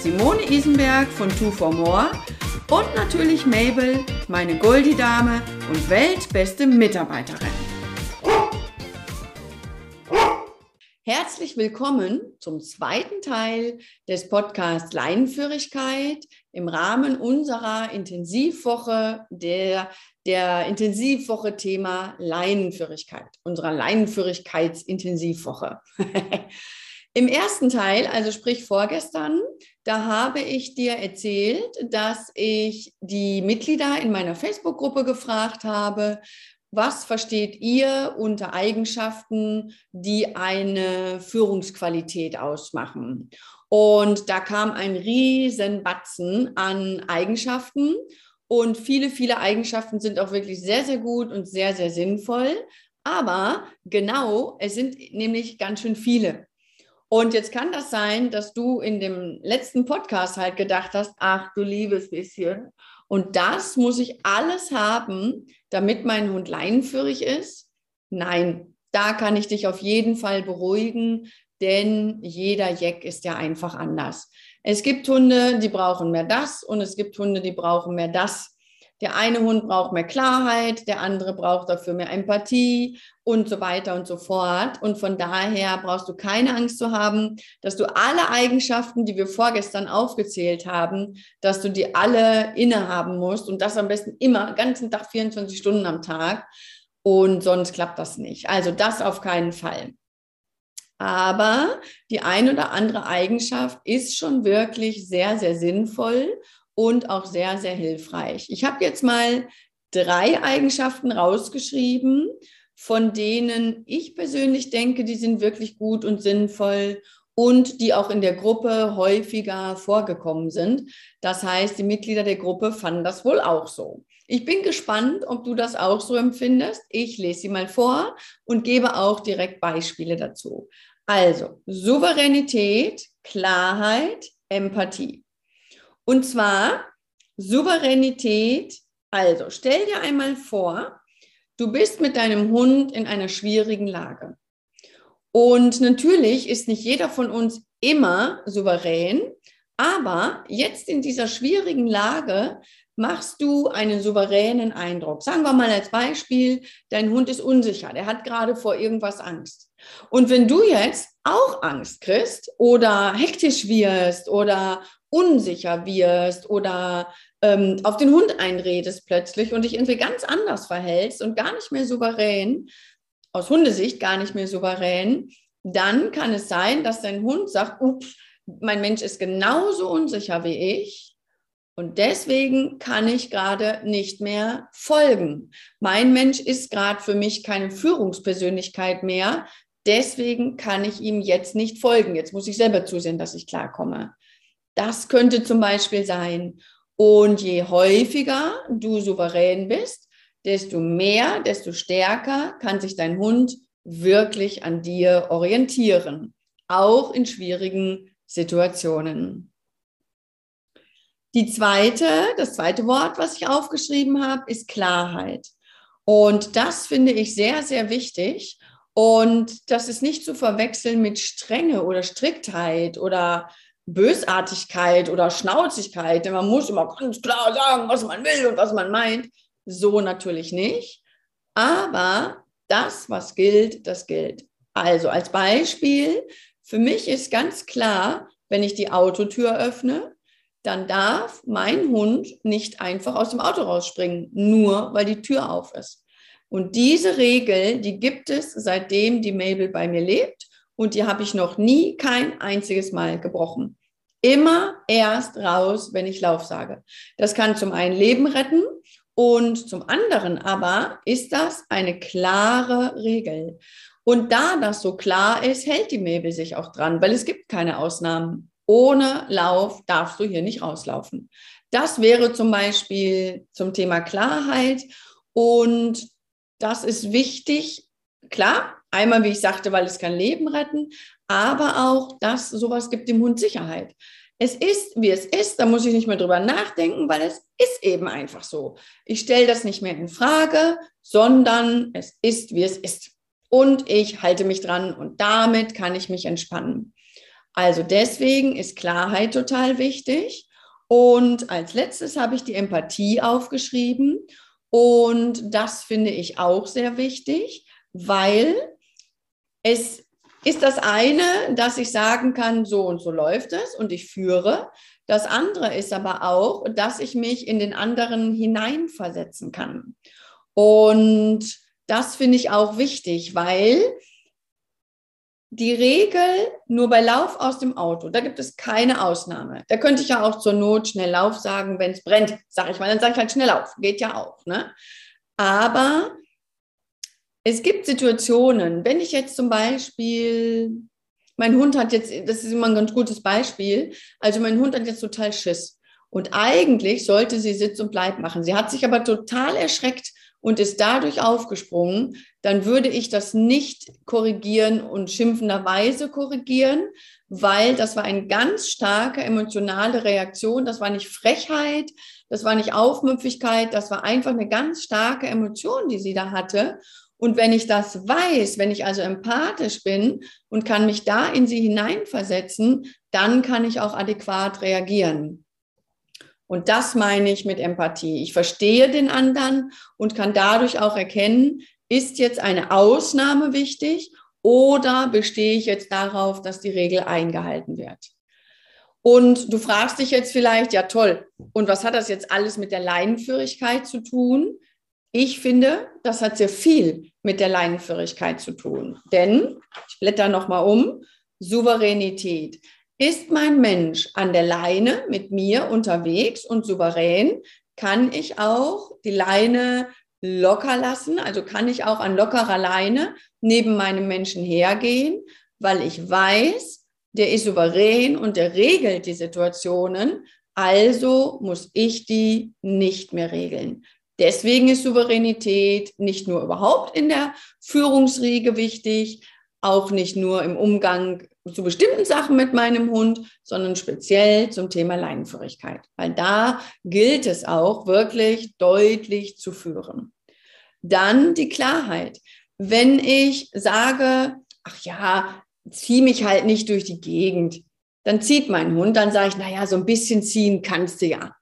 Simone Isenberg von Two for More und natürlich Mabel, meine Goldie-Dame und weltbeste Mitarbeiterin. Herzlich willkommen zum zweiten Teil des Podcasts Leinenführigkeit im Rahmen unserer Intensivwoche, der, der Intensivwoche Thema Leinenführigkeit, unserer Leinenführigkeitsintensivwoche. Im ersten Teil, also sprich vorgestern, da habe ich dir erzählt, dass ich die Mitglieder in meiner Facebook-Gruppe gefragt habe, was versteht ihr unter Eigenschaften, die eine Führungsqualität ausmachen? Und da kam ein riesen Batzen an Eigenschaften und viele, viele Eigenschaften sind auch wirklich sehr, sehr gut und sehr, sehr sinnvoll. Aber genau, es sind nämlich ganz schön viele. Und jetzt kann das sein, dass du in dem letzten Podcast halt gedacht hast, ach du liebes bisschen. Und das muss ich alles haben, damit mein Hund leinenführig ist? Nein, da kann ich dich auf jeden Fall beruhigen, denn jeder Jack ist ja einfach anders. Es gibt Hunde, die brauchen mehr das und es gibt Hunde, die brauchen mehr das. Der eine Hund braucht mehr Klarheit, der andere braucht dafür mehr Empathie und so weiter und so fort. Und von daher brauchst du keine Angst zu haben, dass du alle Eigenschaften, die wir vorgestern aufgezählt haben, dass du die alle innehaben musst und das am besten immer, ganzen Tag, 24 Stunden am Tag. Und sonst klappt das nicht. Also das auf keinen Fall. Aber die ein oder andere Eigenschaft ist schon wirklich sehr, sehr sinnvoll und auch sehr, sehr hilfreich. Ich habe jetzt mal drei Eigenschaften rausgeschrieben, von denen ich persönlich denke, die sind wirklich gut und sinnvoll und die auch in der Gruppe häufiger vorgekommen sind. Das heißt, die Mitglieder der Gruppe fanden das wohl auch so. Ich bin gespannt, ob du das auch so empfindest. Ich lese sie mal vor und gebe auch direkt Beispiele dazu. Also, Souveränität, Klarheit, Empathie. Und zwar Souveränität. Also stell dir einmal vor, du bist mit deinem Hund in einer schwierigen Lage. Und natürlich ist nicht jeder von uns immer souverän, aber jetzt in dieser schwierigen Lage machst du einen souveränen Eindruck. Sagen wir mal als Beispiel, dein Hund ist unsicher, der hat gerade vor irgendwas Angst. Und wenn du jetzt auch Angst kriegst oder hektisch wirst oder unsicher wirst oder ähm, auf den Hund einredest plötzlich und dich irgendwie ganz anders verhältst und gar nicht mehr souverän, aus Hundesicht gar nicht mehr souverän, dann kann es sein, dass dein Hund sagt, ups, mein Mensch ist genauso unsicher wie ich und deswegen kann ich gerade nicht mehr folgen. Mein Mensch ist gerade für mich keine Führungspersönlichkeit mehr, deswegen kann ich ihm jetzt nicht folgen. Jetzt muss ich selber zusehen, dass ich klarkomme. Das könnte zum Beispiel sein. Und je häufiger du souverän bist, desto mehr, desto stärker kann sich dein Hund wirklich an dir orientieren, auch in schwierigen Situationen. Die zweite, das zweite Wort, was ich aufgeschrieben habe, ist Klarheit. Und das finde ich sehr, sehr wichtig. Und das ist nicht zu verwechseln mit Strenge oder Striktheit oder Bösartigkeit oder Schnauzigkeit, denn man muss immer ganz klar sagen, was man will und was man meint. So natürlich nicht. Aber das, was gilt, das gilt. Also als Beispiel, für mich ist ganz klar, wenn ich die Autotür öffne, dann darf mein Hund nicht einfach aus dem Auto rausspringen, nur weil die Tür auf ist. Und diese Regel, die gibt es, seitdem die Mabel bei mir lebt. Und die habe ich noch nie kein einziges Mal gebrochen. Immer erst raus, wenn ich Lauf sage. Das kann zum einen Leben retten und zum anderen aber ist das eine klare Regel. Und da das so klar ist, hält die Mabel sich auch dran, weil es gibt keine Ausnahmen. ohne Lauf darfst du hier nicht rauslaufen. Das wäre zum Beispiel zum Thema Klarheit und das ist wichtig. Klar, einmal, wie ich sagte, weil es kann Leben retten, aber auch, dass sowas gibt dem Hund Sicherheit. Es ist, wie es ist, da muss ich nicht mehr drüber nachdenken, weil es ist eben einfach so. Ich stelle das nicht mehr in Frage, sondern es ist, wie es ist. Und ich halte mich dran und damit kann ich mich entspannen. Also deswegen ist Klarheit total wichtig. Und als letztes habe ich die Empathie aufgeschrieben. Und das finde ich auch sehr wichtig, weil es ist das eine, dass ich sagen kann, so und so läuft es und ich führe. Das andere ist aber auch, dass ich mich in den anderen hineinversetzen kann. Und das finde ich auch wichtig, weil die Regel nur bei Lauf aus dem Auto, da gibt es keine Ausnahme. Da könnte ich ja auch zur Not schnell Lauf sagen, wenn es brennt, sage ich mal, dann sage ich halt schnell auf, geht ja auch. Ne? Aber es gibt Situationen, wenn ich jetzt zum Beispiel, mein Hund hat jetzt, das ist immer ein ganz gutes Beispiel, also mein Hund hat jetzt total Schiss. Und eigentlich sollte sie Sitz und Bleib machen. Sie hat sich aber total erschreckt und ist dadurch aufgesprungen, dann würde ich das nicht korrigieren und schimpfenderweise korrigieren, weil das war eine ganz starke emotionale Reaktion. Das war nicht Frechheit, das war nicht Aufmüpfigkeit, das war einfach eine ganz starke Emotion, die sie da hatte. Und wenn ich das weiß, wenn ich also empathisch bin und kann mich da in sie hineinversetzen, dann kann ich auch adäquat reagieren. Und das meine ich mit Empathie. Ich verstehe den anderen und kann dadurch auch erkennen, ist jetzt eine Ausnahme wichtig oder bestehe ich jetzt darauf, dass die Regel eingehalten wird? Und du fragst dich jetzt vielleicht, ja toll, und was hat das jetzt alles mit der Leinenführigkeit zu tun? Ich finde, das hat sehr viel mit der Leinenführigkeit zu tun. Denn, ich blätter nochmal um, Souveränität. Ist mein Mensch an der Leine mit mir unterwegs und souverän, kann ich auch die Leine locker lassen, also kann ich auch an lockerer Leine neben meinem Menschen hergehen, weil ich weiß, der ist souverän und der regelt die Situationen, also muss ich die nicht mehr regeln. Deswegen ist Souveränität nicht nur überhaupt in der Führungsriege wichtig, auch nicht nur im Umgang zu bestimmten Sachen mit meinem Hund, sondern speziell zum Thema Leinenführigkeit, weil da gilt es auch wirklich deutlich zu führen. Dann die Klarheit. Wenn ich sage, ach ja, zieh mich halt nicht durch die Gegend, dann zieht mein Hund, dann sage ich, naja, so ein bisschen ziehen kannst du ja.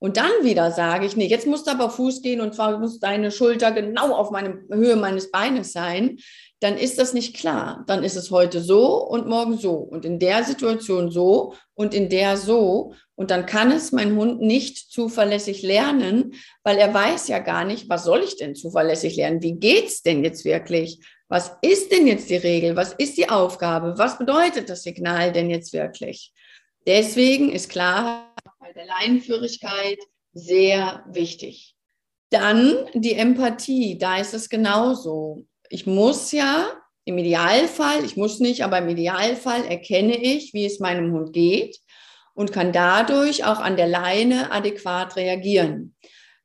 Und dann wieder sage ich, nee, jetzt musst du aber Fuß gehen und zwar muss deine Schulter genau auf meine Höhe meines Beines sein. Dann ist das nicht klar. Dann ist es heute so und morgen so und in der Situation so und in der so. Und dann kann es mein Hund nicht zuverlässig lernen, weil er weiß ja gar nicht, was soll ich denn zuverlässig lernen? Wie geht's denn jetzt wirklich? Was ist denn jetzt die Regel? Was ist die Aufgabe? Was bedeutet das Signal denn jetzt wirklich? Deswegen ist Klarheit bei der Leinenführigkeit sehr wichtig. Dann die Empathie, da ist es genauso. Ich muss ja im Idealfall, ich muss nicht, aber im Idealfall erkenne ich, wie es meinem Hund geht und kann dadurch auch an der Leine adäquat reagieren.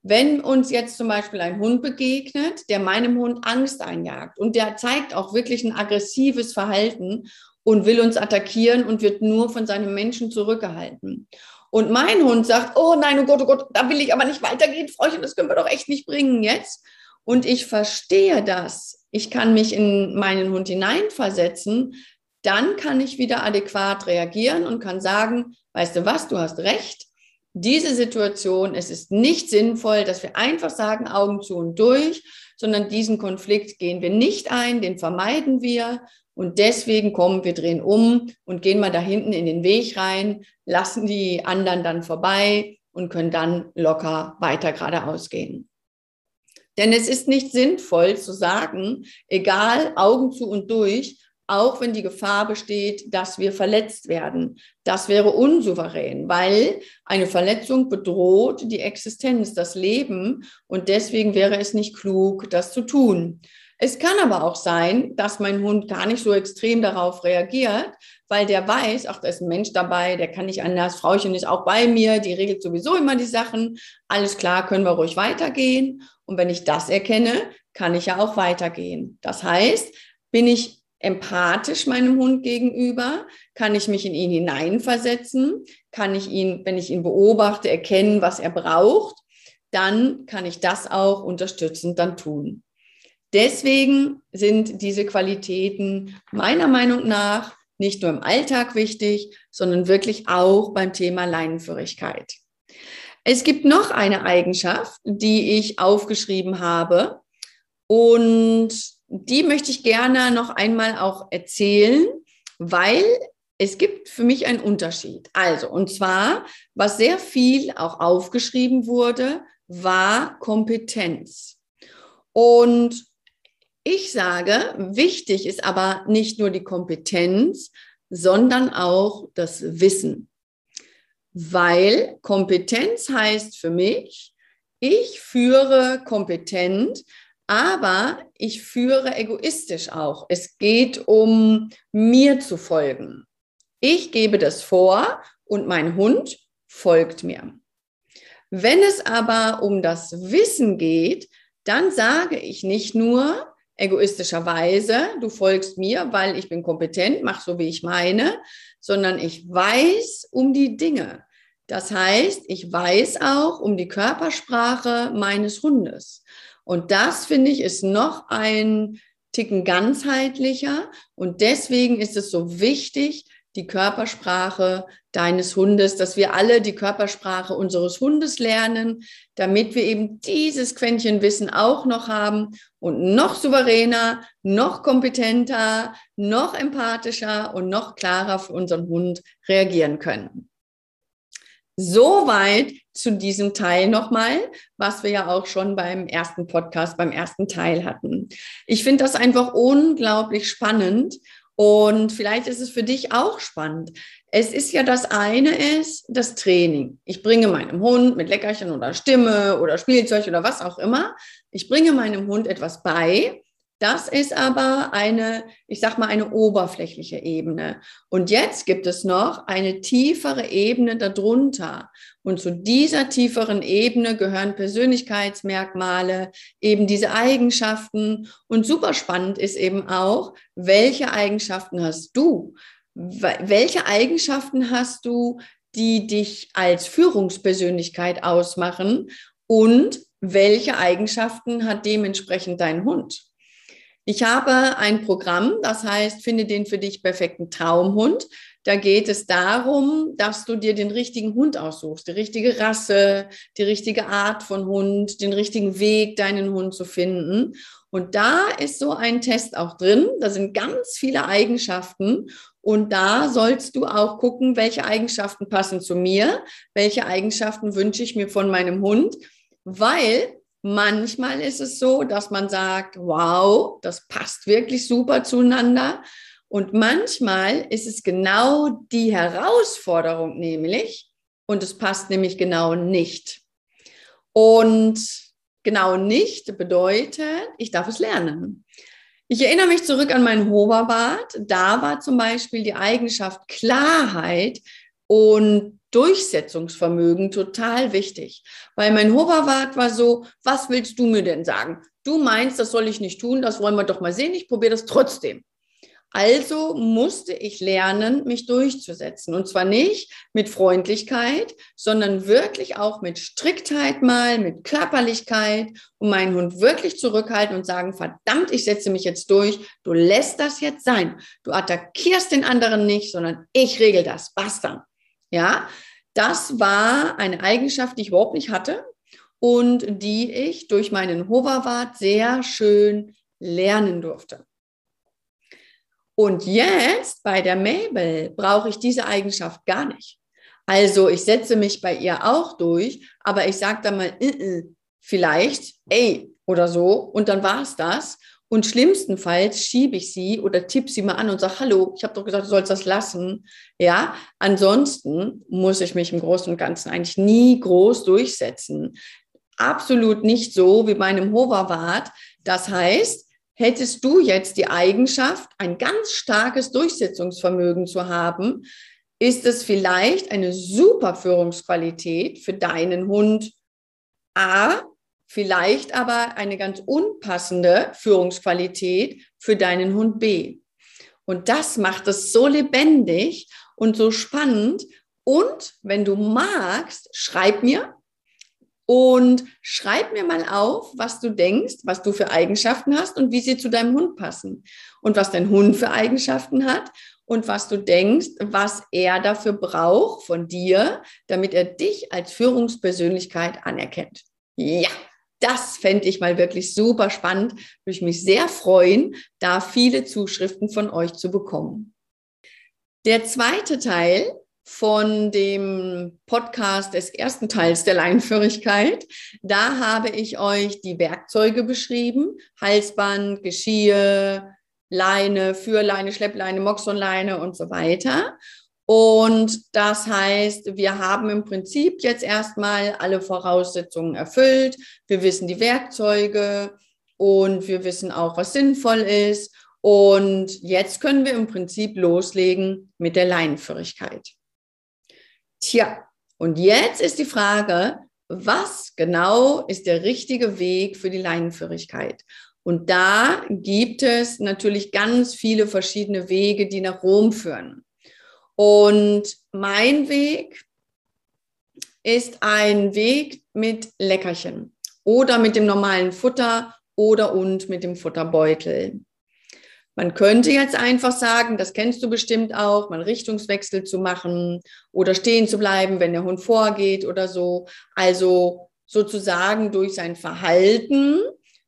Wenn uns jetzt zum Beispiel ein Hund begegnet, der meinem Hund Angst einjagt und der zeigt auch wirklich ein aggressives Verhalten und will uns attackieren und wird nur von seinem Menschen zurückgehalten und mein Hund sagt, oh nein, oh Gott, oh Gott, da will ich aber nicht weitergehen, Frauchen, das können wir doch echt nicht bringen jetzt. Und ich verstehe das. Ich kann mich in meinen Hund hineinversetzen. Dann kann ich wieder adäquat reagieren und kann sagen, weißt du was, du hast recht. Diese Situation, es ist nicht sinnvoll, dass wir einfach sagen, Augen zu und durch, sondern diesen Konflikt gehen wir nicht ein, den vermeiden wir und deswegen kommen wir drehen um und gehen mal da hinten in den Weg rein, lassen die anderen dann vorbei und können dann locker weiter geradeaus gehen. Denn es ist nicht sinnvoll zu sagen, egal, Augen zu und durch, auch wenn die Gefahr besteht, dass wir verletzt werden. Das wäre unsouverän, weil eine Verletzung bedroht die Existenz, das Leben und deswegen wäre es nicht klug, das zu tun. Es kann aber auch sein, dass mein Hund gar nicht so extrem darauf reagiert, weil der weiß, ach, da ist ein Mensch dabei, der kann nicht anders, Frauchen ist auch bei mir, die regelt sowieso immer die Sachen. Alles klar, können wir ruhig weitergehen. Und wenn ich das erkenne, kann ich ja auch weitergehen. Das heißt, bin ich empathisch meinem Hund gegenüber? Kann ich mich in ihn hineinversetzen? Kann ich ihn, wenn ich ihn beobachte, erkennen, was er braucht? Dann kann ich das auch unterstützend dann tun. Deswegen sind diese Qualitäten meiner Meinung nach nicht nur im Alltag wichtig, sondern wirklich auch beim Thema Leinenführigkeit. Es gibt noch eine Eigenschaft, die ich aufgeschrieben habe und die möchte ich gerne noch einmal auch erzählen, weil es gibt für mich einen Unterschied. Also, und zwar, was sehr viel auch aufgeschrieben wurde, war Kompetenz. Und ich sage, wichtig ist aber nicht nur die Kompetenz, sondern auch das Wissen. Weil Kompetenz heißt für mich, ich führe kompetent, aber ich führe egoistisch auch. Es geht um mir zu folgen. Ich gebe das vor und mein Hund folgt mir. Wenn es aber um das Wissen geht, dann sage ich nicht nur egoistischerweise, du folgst mir, weil ich bin kompetent, mach so, wie ich meine, sondern ich weiß um die Dinge. Das heißt, ich weiß auch um die Körpersprache meines Hundes. Und das finde ich ist noch ein Ticken ganzheitlicher. Und deswegen ist es so wichtig, die Körpersprache deines Hundes, dass wir alle die Körpersprache unseres Hundes lernen, damit wir eben dieses Quäntchen Wissen auch noch haben und noch souveräner, noch kompetenter, noch empathischer und noch klarer für unseren Hund reagieren können. Soweit zu diesem Teil nochmal, was wir ja auch schon beim ersten Podcast, beim ersten Teil hatten. Ich finde das einfach unglaublich spannend und vielleicht ist es für dich auch spannend. Es ist ja das eine ist das Training. Ich bringe meinem Hund mit Leckerchen oder Stimme oder Spielzeug oder was auch immer, ich bringe meinem Hund etwas bei das ist aber eine, ich sag mal, eine oberflächliche Ebene. Und jetzt gibt es noch eine tiefere Ebene darunter. Und zu dieser tieferen Ebene gehören Persönlichkeitsmerkmale, eben diese Eigenschaften. Und super spannend ist eben auch, welche Eigenschaften hast du? Welche Eigenschaften hast du, die dich als Führungspersönlichkeit ausmachen? Und welche Eigenschaften hat dementsprechend dein Hund? Ich habe ein Programm, das heißt, finde den für dich perfekten Traumhund. Da geht es darum, dass du dir den richtigen Hund aussuchst, die richtige Rasse, die richtige Art von Hund, den richtigen Weg, deinen Hund zu finden. Und da ist so ein Test auch drin. Da sind ganz viele Eigenschaften. Und da sollst du auch gucken, welche Eigenschaften passen zu mir, welche Eigenschaften wünsche ich mir von meinem Hund, weil Manchmal ist es so, dass man sagt, wow, das passt wirklich super zueinander. Und manchmal ist es genau die Herausforderung nämlich, und es passt nämlich genau nicht. Und genau nicht bedeutet, ich darf es lernen. Ich erinnere mich zurück an meinen Hoverbart. Da war zum Beispiel die Eigenschaft Klarheit und Durchsetzungsvermögen total wichtig. Weil mein Hoverwart war so, was willst du mir denn sagen? Du meinst, das soll ich nicht tun, das wollen wir doch mal sehen, ich probiere das trotzdem. Also musste ich lernen, mich durchzusetzen. Und zwar nicht mit Freundlichkeit, sondern wirklich auch mit Striktheit mal, mit Körperlichkeit und meinen Hund wirklich zurückhalten und sagen, verdammt, ich setze mich jetzt durch. Du lässt das jetzt sein. Du attackierst den anderen nicht, sondern ich regel das. Basta. Ja, das war eine Eigenschaft, die ich überhaupt nicht hatte und die ich durch meinen Hoverwart sehr schön lernen durfte. Und jetzt bei der Mabel brauche ich diese Eigenschaft gar nicht. Also ich setze mich bei ihr auch durch, aber ich sage dann mal, äh, äh, vielleicht, ey, oder so, und dann war es das. Und schlimmstenfalls schiebe ich sie oder tippe sie mal an und sage, hallo, ich habe doch gesagt, du sollst das lassen. Ja, ansonsten muss ich mich im Großen und Ganzen eigentlich nie groß durchsetzen. Absolut nicht so wie bei einem Hoverwart. Das heißt, hättest du jetzt die Eigenschaft, ein ganz starkes Durchsetzungsvermögen zu haben, ist es vielleicht eine super Führungsqualität für deinen Hund A, vielleicht aber eine ganz unpassende Führungsqualität für deinen Hund B. Und das macht es so lebendig und so spannend. Und wenn du magst, schreib mir und schreib mir mal auf, was du denkst, was du für Eigenschaften hast und wie sie zu deinem Hund passen. Und was dein Hund für Eigenschaften hat und was du denkst, was er dafür braucht von dir, damit er dich als Führungspersönlichkeit anerkennt. Ja, das fände ich mal wirklich super spannend. Würde ich mich sehr freuen, da viele Zuschriften von euch zu bekommen. Der zweite Teil von dem Podcast des ersten Teils der Leinenführigkeit. Da habe ich euch die Werkzeuge beschrieben. Halsband, Geschirr, Leine, Führleine, Schleppleine, Moxonleine und so weiter. Und das heißt, wir haben im Prinzip jetzt erstmal alle Voraussetzungen erfüllt. Wir wissen die Werkzeuge und wir wissen auch, was sinnvoll ist. Und jetzt können wir im Prinzip loslegen mit der Leinenführigkeit. Tja, und jetzt ist die Frage, was genau ist der richtige Weg für die Leinenführigkeit? Und da gibt es natürlich ganz viele verschiedene Wege, die nach Rom führen. Und mein Weg ist ein Weg mit Leckerchen oder mit dem normalen Futter oder und mit dem Futterbeutel. Man könnte jetzt einfach sagen, das kennst du bestimmt auch, mal Richtungswechsel zu machen oder stehen zu bleiben, wenn der Hund vorgeht oder so. Also sozusagen durch sein Verhalten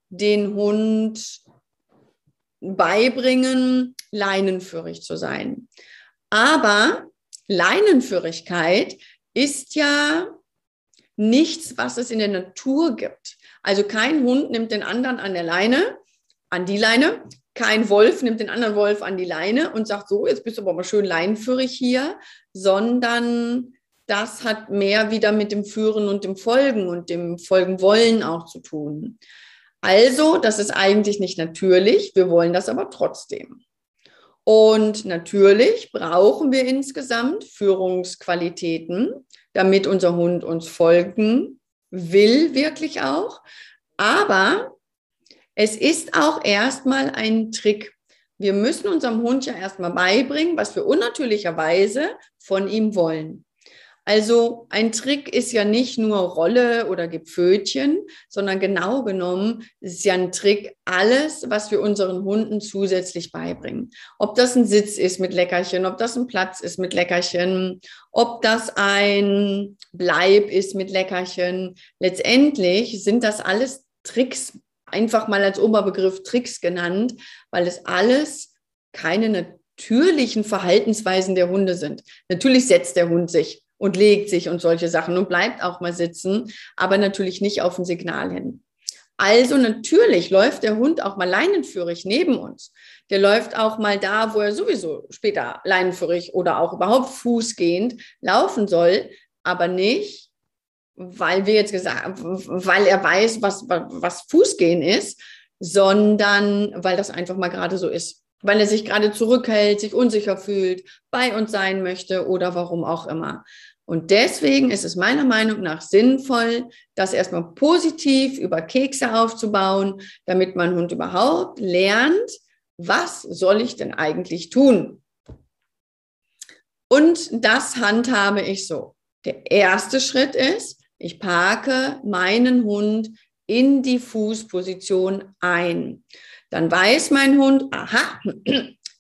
den Hund beibringen, leinenführig zu sein. Aber Leinenführigkeit ist ja nichts, was es in der Natur gibt. Also kein Hund nimmt den anderen an der Leine, an die Leine. Kein Wolf nimmt den anderen Wolf an die Leine und sagt, so, jetzt bist du aber mal schön leinenführig hier, sondern das hat mehr wieder mit dem Führen und dem Folgen und dem Folgen wollen auch zu tun. Also, das ist eigentlich nicht natürlich, wir wollen das aber trotzdem. Und natürlich brauchen wir insgesamt Führungsqualitäten, damit unser Hund uns folgen will, wirklich auch. Aber es ist auch erstmal ein Trick. Wir müssen unserem Hund ja erstmal beibringen, was wir unnatürlicherweise von ihm wollen. Also ein Trick ist ja nicht nur Rolle oder Gepfötchen, sondern genau genommen ist ja ein Trick alles, was wir unseren Hunden zusätzlich beibringen. Ob das ein Sitz ist mit Leckerchen, ob das ein Platz ist mit Leckerchen, ob das ein Bleib ist mit Leckerchen. Letztendlich sind das alles Tricks, einfach mal als Oberbegriff Tricks genannt, weil es alles keine natürlichen Verhaltensweisen der Hunde sind. Natürlich setzt der Hund sich und legt sich und solche Sachen und bleibt auch mal sitzen, aber natürlich nicht auf ein Signal hin. Also natürlich läuft der Hund auch mal leinenführig neben uns. Der läuft auch mal da, wo er sowieso später leinenführig oder auch überhaupt fußgehend laufen soll, aber nicht, weil wir jetzt gesagt, weil er weiß, was, was Fußgehen ist, sondern weil das einfach mal gerade so ist. Weil er sich gerade zurückhält, sich unsicher fühlt, bei uns sein möchte oder warum auch immer. Und deswegen ist es meiner Meinung nach sinnvoll, das erstmal positiv über Kekse aufzubauen, damit mein Hund überhaupt lernt, was soll ich denn eigentlich tun? Und das handhabe ich so. Der erste Schritt ist, ich parke meinen Hund in die Fußposition ein. Dann weiß mein Hund, aha,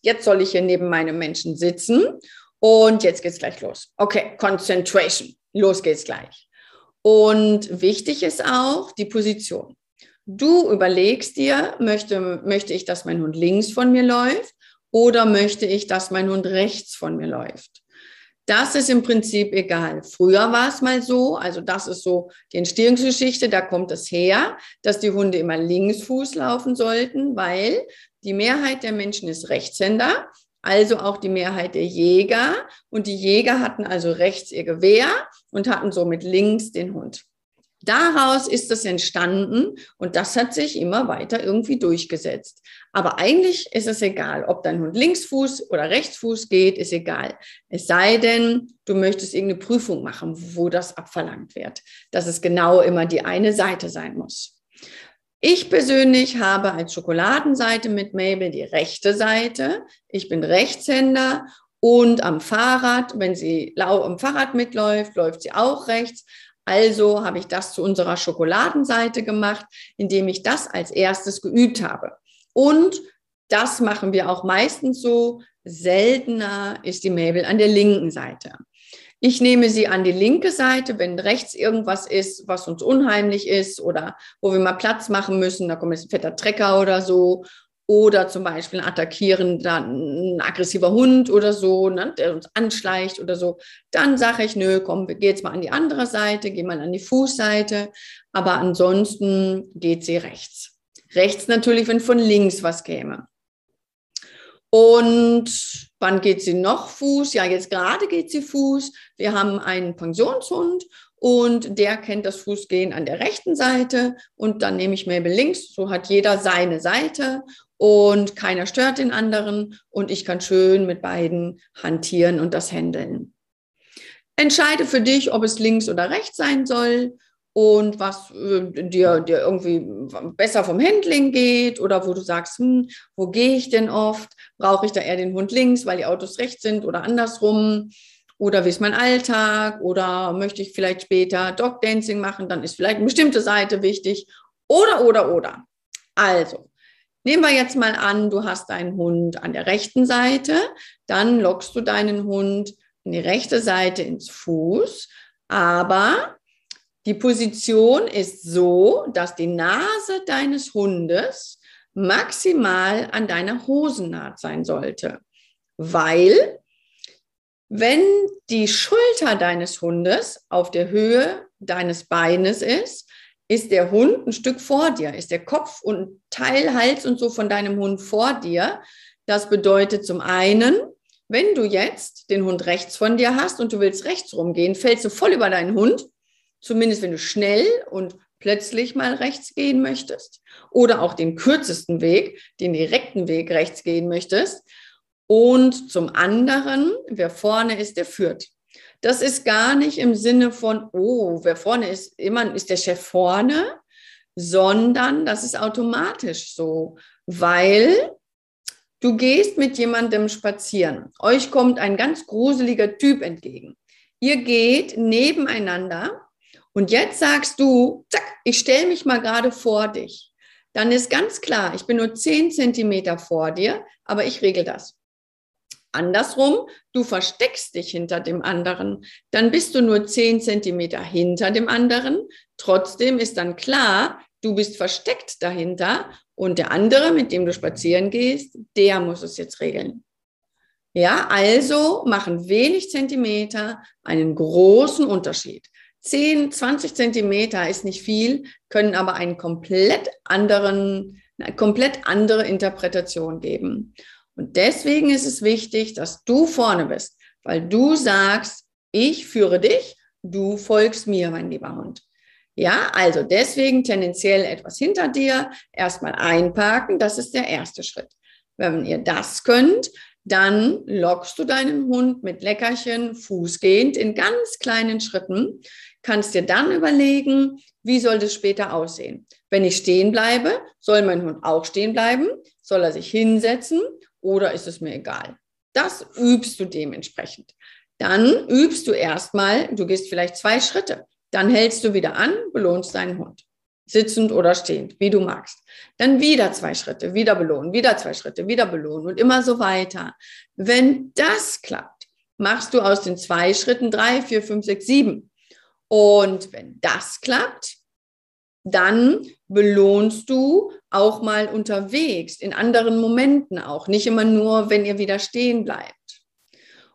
jetzt soll ich hier neben meinem Menschen sitzen und jetzt geht's gleich los. Okay, Concentration. Los geht's gleich. Und wichtig ist auch die Position. Du überlegst dir, möchte, möchte ich, dass mein Hund links von mir läuft oder möchte ich, dass mein Hund rechts von mir läuft? Das ist im Prinzip egal. Früher war es mal so, also das ist so die Entstehungsgeschichte, da kommt es her, dass die Hunde immer linksfuß laufen sollten, weil die Mehrheit der Menschen ist Rechtshänder also auch die Mehrheit der Jäger. Und die Jäger hatten also rechts ihr Gewehr und hatten somit links den Hund. Daraus ist es entstanden und das hat sich immer weiter irgendwie durchgesetzt. Aber eigentlich ist es egal, ob dein Hund Linksfuß oder Rechtsfuß geht, ist egal. Es sei denn, du möchtest irgendeine Prüfung machen, wo das abverlangt wird, dass es genau immer die eine Seite sein muss. Ich persönlich habe als Schokoladenseite mit Mabel die rechte Seite. Ich bin Rechtshänder und am Fahrrad, wenn sie am Fahrrad mitläuft, läuft sie auch rechts. Also habe ich das zu unserer Schokoladenseite gemacht, indem ich das als erstes geübt habe. Und das machen wir auch meistens so. Seltener ist die Mabel an der linken Seite. Ich nehme sie an die linke Seite, wenn rechts irgendwas ist, was uns unheimlich ist oder wo wir mal Platz machen müssen, da kommt jetzt ein fetter Trecker oder so. Oder zum Beispiel ein attackierender, ein aggressiver Hund oder so, ne, der uns anschleicht oder so. Dann sage ich, nö, komm, geh jetzt mal an die andere Seite, geh mal an die Fußseite. Aber ansonsten geht sie rechts. Rechts natürlich, wenn von links was käme. Und wann geht sie noch Fuß? Ja, jetzt gerade geht sie Fuß. Wir haben einen Pensionshund und der kennt das Fußgehen an der rechten Seite und dann nehme ich Mabel links. So hat jeder seine Seite und keiner stört den anderen und ich kann schön mit beiden hantieren und das handeln. Entscheide für dich, ob es links oder rechts sein soll und was äh, dir, dir irgendwie besser vom Handling geht oder wo du sagst, hm, wo gehe ich denn oft? Brauche ich da eher den Hund links, weil die Autos rechts sind oder andersrum? Oder wie ist mein Alltag? Oder möchte ich vielleicht später Dog Dancing machen? Dann ist vielleicht eine bestimmte Seite wichtig. Oder, oder, oder. Also, nehmen wir jetzt mal an, du hast deinen Hund an der rechten Seite. Dann lockst du deinen Hund in die rechte Seite ins Fuß. Aber die Position ist so, dass die Nase deines Hundes maximal an deiner Hosennaht sein sollte, weil wenn die Schulter deines Hundes auf der Höhe deines Beines ist, ist der Hund ein Stück vor dir, ist der Kopf und Teil, Hals und so von deinem Hund vor dir. Das bedeutet zum einen, wenn du jetzt den Hund rechts von dir hast und du willst rechts rumgehen, fällst du voll über deinen Hund zumindest wenn du schnell und plötzlich mal rechts gehen möchtest oder auch den kürzesten Weg, den direkten Weg rechts gehen möchtest. Und zum anderen, wer vorne ist, der führt. Das ist gar nicht im Sinne von, oh, wer vorne ist, immer ist der Chef vorne, sondern das ist automatisch so, weil du gehst mit jemandem spazieren. Euch kommt ein ganz gruseliger Typ entgegen. Ihr geht nebeneinander und jetzt sagst du, zack, ich stelle mich mal gerade vor dich. Dann ist ganz klar, ich bin nur 10 Zentimeter vor dir, aber ich regel das. Andersrum, du versteckst dich hinter dem anderen, dann bist du nur 10 Zentimeter hinter dem anderen. Trotzdem ist dann klar, du bist versteckt dahinter und der andere, mit dem du spazieren gehst, der muss es jetzt regeln. Ja, also machen wenig Zentimeter einen großen Unterschied. 10, 20 Zentimeter ist nicht viel, können aber einen komplett anderen, eine komplett andere Interpretation geben. Und deswegen ist es wichtig, dass du vorne bist, weil du sagst, ich führe dich, du folgst mir, mein lieber Hund. Ja, also deswegen tendenziell etwas hinter dir, erstmal einparken, das ist der erste Schritt. Wenn ihr das könnt, dann lockst du deinen Hund mit Leckerchen fußgehend in ganz kleinen Schritten kannst dir dann überlegen, wie soll das später aussehen. Wenn ich stehen bleibe, soll mein Hund auch stehen bleiben? Soll er sich hinsetzen oder ist es mir egal? Das übst du dementsprechend. Dann übst du erstmal, du gehst vielleicht zwei Schritte, dann hältst du wieder an, belohnst deinen Hund. Sitzend oder stehend, wie du magst. Dann wieder zwei Schritte, wieder belohnen, wieder zwei Schritte, wieder belohnen und immer so weiter. Wenn das klappt, machst du aus den zwei Schritten drei, vier, fünf, sechs, sieben. Und wenn das klappt, dann belohnst du auch mal unterwegs, in anderen Momenten auch, nicht immer nur, wenn ihr wieder stehen bleibt.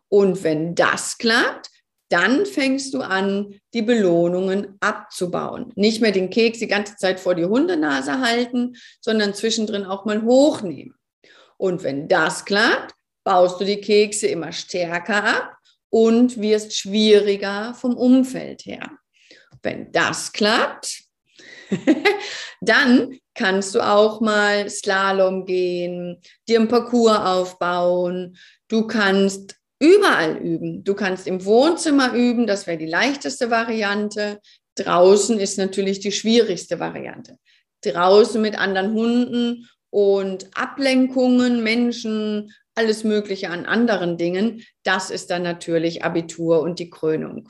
Und wenn das klappt, dann fängst du an, die Belohnungen abzubauen. Nicht mehr den Keks die ganze Zeit vor die Hundenase halten, sondern zwischendrin auch mal hochnehmen. Und wenn das klappt, baust du die Kekse immer stärker ab und wirst schwieriger vom Umfeld her. Wenn das klappt, dann kannst du auch mal Slalom gehen, dir einen Parcours aufbauen. Du kannst überall üben. Du kannst im Wohnzimmer üben, das wäre die leichteste Variante. Draußen ist natürlich die schwierigste Variante. Draußen mit anderen Hunden und Ablenkungen, Menschen, alles Mögliche an anderen Dingen, das ist dann natürlich Abitur und die Krönung.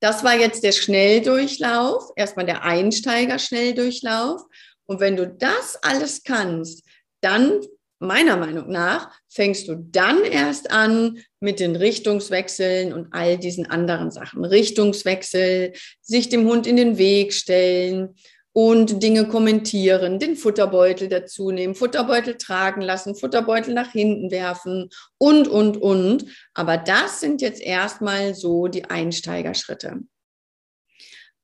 Das war jetzt der Schnelldurchlauf, erstmal der Einsteiger-Schnelldurchlauf. Und wenn du das alles kannst, dann, meiner Meinung nach, fängst du dann erst an mit den Richtungswechseln und all diesen anderen Sachen. Richtungswechsel, sich dem Hund in den Weg stellen, und Dinge kommentieren, den Futterbeutel dazu nehmen, Futterbeutel tragen lassen, Futterbeutel nach hinten werfen und, und, und. Aber das sind jetzt erstmal so die Einsteigerschritte.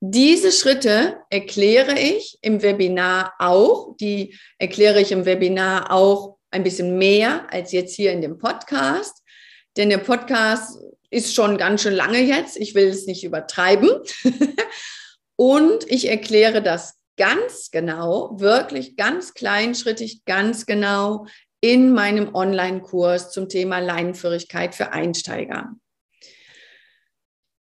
Diese Schritte erkläre ich im Webinar auch. Die erkläre ich im Webinar auch ein bisschen mehr als jetzt hier in dem Podcast. Denn der Podcast ist schon ganz schön lange jetzt. Ich will es nicht übertreiben. Und ich erkläre das ganz genau, wirklich ganz kleinschrittig, ganz genau in meinem Online-Kurs zum Thema Leinenführigkeit für Einsteiger.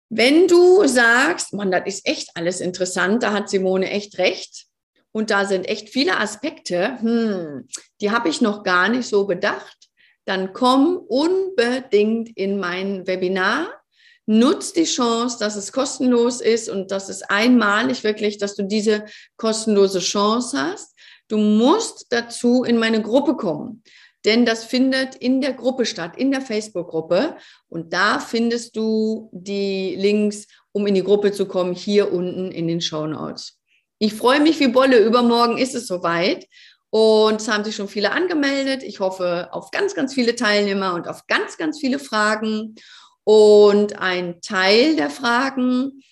Wenn du sagst, man, das ist echt alles interessant, da hat Simone echt recht und da sind echt viele Aspekte, hm, die habe ich noch gar nicht so bedacht, dann komm unbedingt in mein Webinar nutz die Chance, dass es kostenlos ist und dass es einmalig wirklich, dass du diese kostenlose Chance hast. Du musst dazu in meine Gruppe kommen, denn das findet in der Gruppe statt, in der Facebook-Gruppe. Und da findest du die Links, um in die Gruppe zu kommen, hier unten in den Show Notes. Ich freue mich wie Bolle. Übermorgen ist es soweit. Und es haben sich schon viele angemeldet. Ich hoffe auf ganz, ganz viele Teilnehmer und auf ganz, ganz viele Fragen. Und ein Teil der Fragen,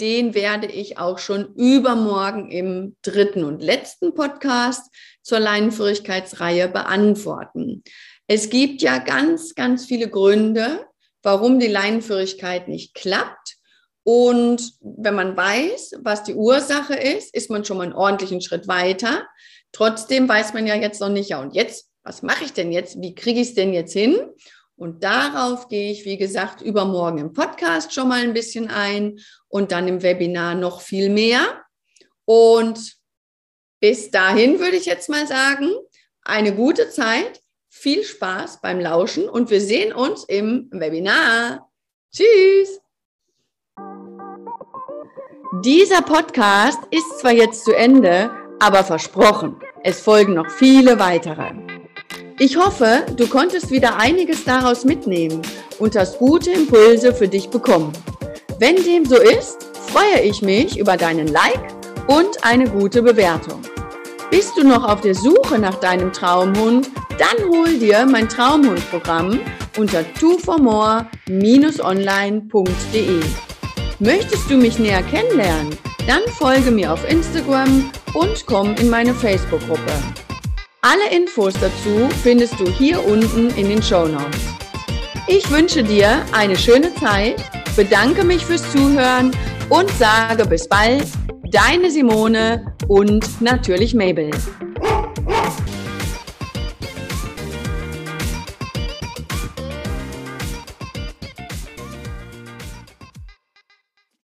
den werde ich auch schon übermorgen im dritten und letzten Podcast zur Leinenführigkeitsreihe beantworten. Es gibt ja ganz, ganz viele Gründe, warum die Leinenführigkeit nicht klappt. Und wenn man weiß, was die Ursache ist, ist man schon mal einen ordentlichen Schritt weiter. Trotzdem weiß man ja jetzt noch nicht, ja, und jetzt, was mache ich denn jetzt? Wie kriege ich es denn jetzt hin? Und darauf gehe ich, wie gesagt, übermorgen im Podcast schon mal ein bisschen ein und dann im Webinar noch viel mehr. Und bis dahin würde ich jetzt mal sagen, eine gute Zeit, viel Spaß beim Lauschen und wir sehen uns im Webinar. Tschüss! Dieser Podcast ist zwar jetzt zu Ende, aber versprochen, es folgen noch viele weitere. Ich hoffe, du konntest wieder einiges daraus mitnehmen und hast gute Impulse für dich bekommen. Wenn dem so ist, freue ich mich über deinen Like und eine gute Bewertung. Bist du noch auf der Suche nach deinem Traumhund? Dann hol dir mein Traumhundprogramm unter twoformore-online.de. Möchtest du mich näher kennenlernen? Dann folge mir auf Instagram und komm in meine Facebook-Gruppe. Alle Infos dazu findest du hier unten in den Show Notes. Ich wünsche dir eine schöne Zeit, bedanke mich fürs Zuhören und sage bis bald, deine Simone und natürlich Mabel.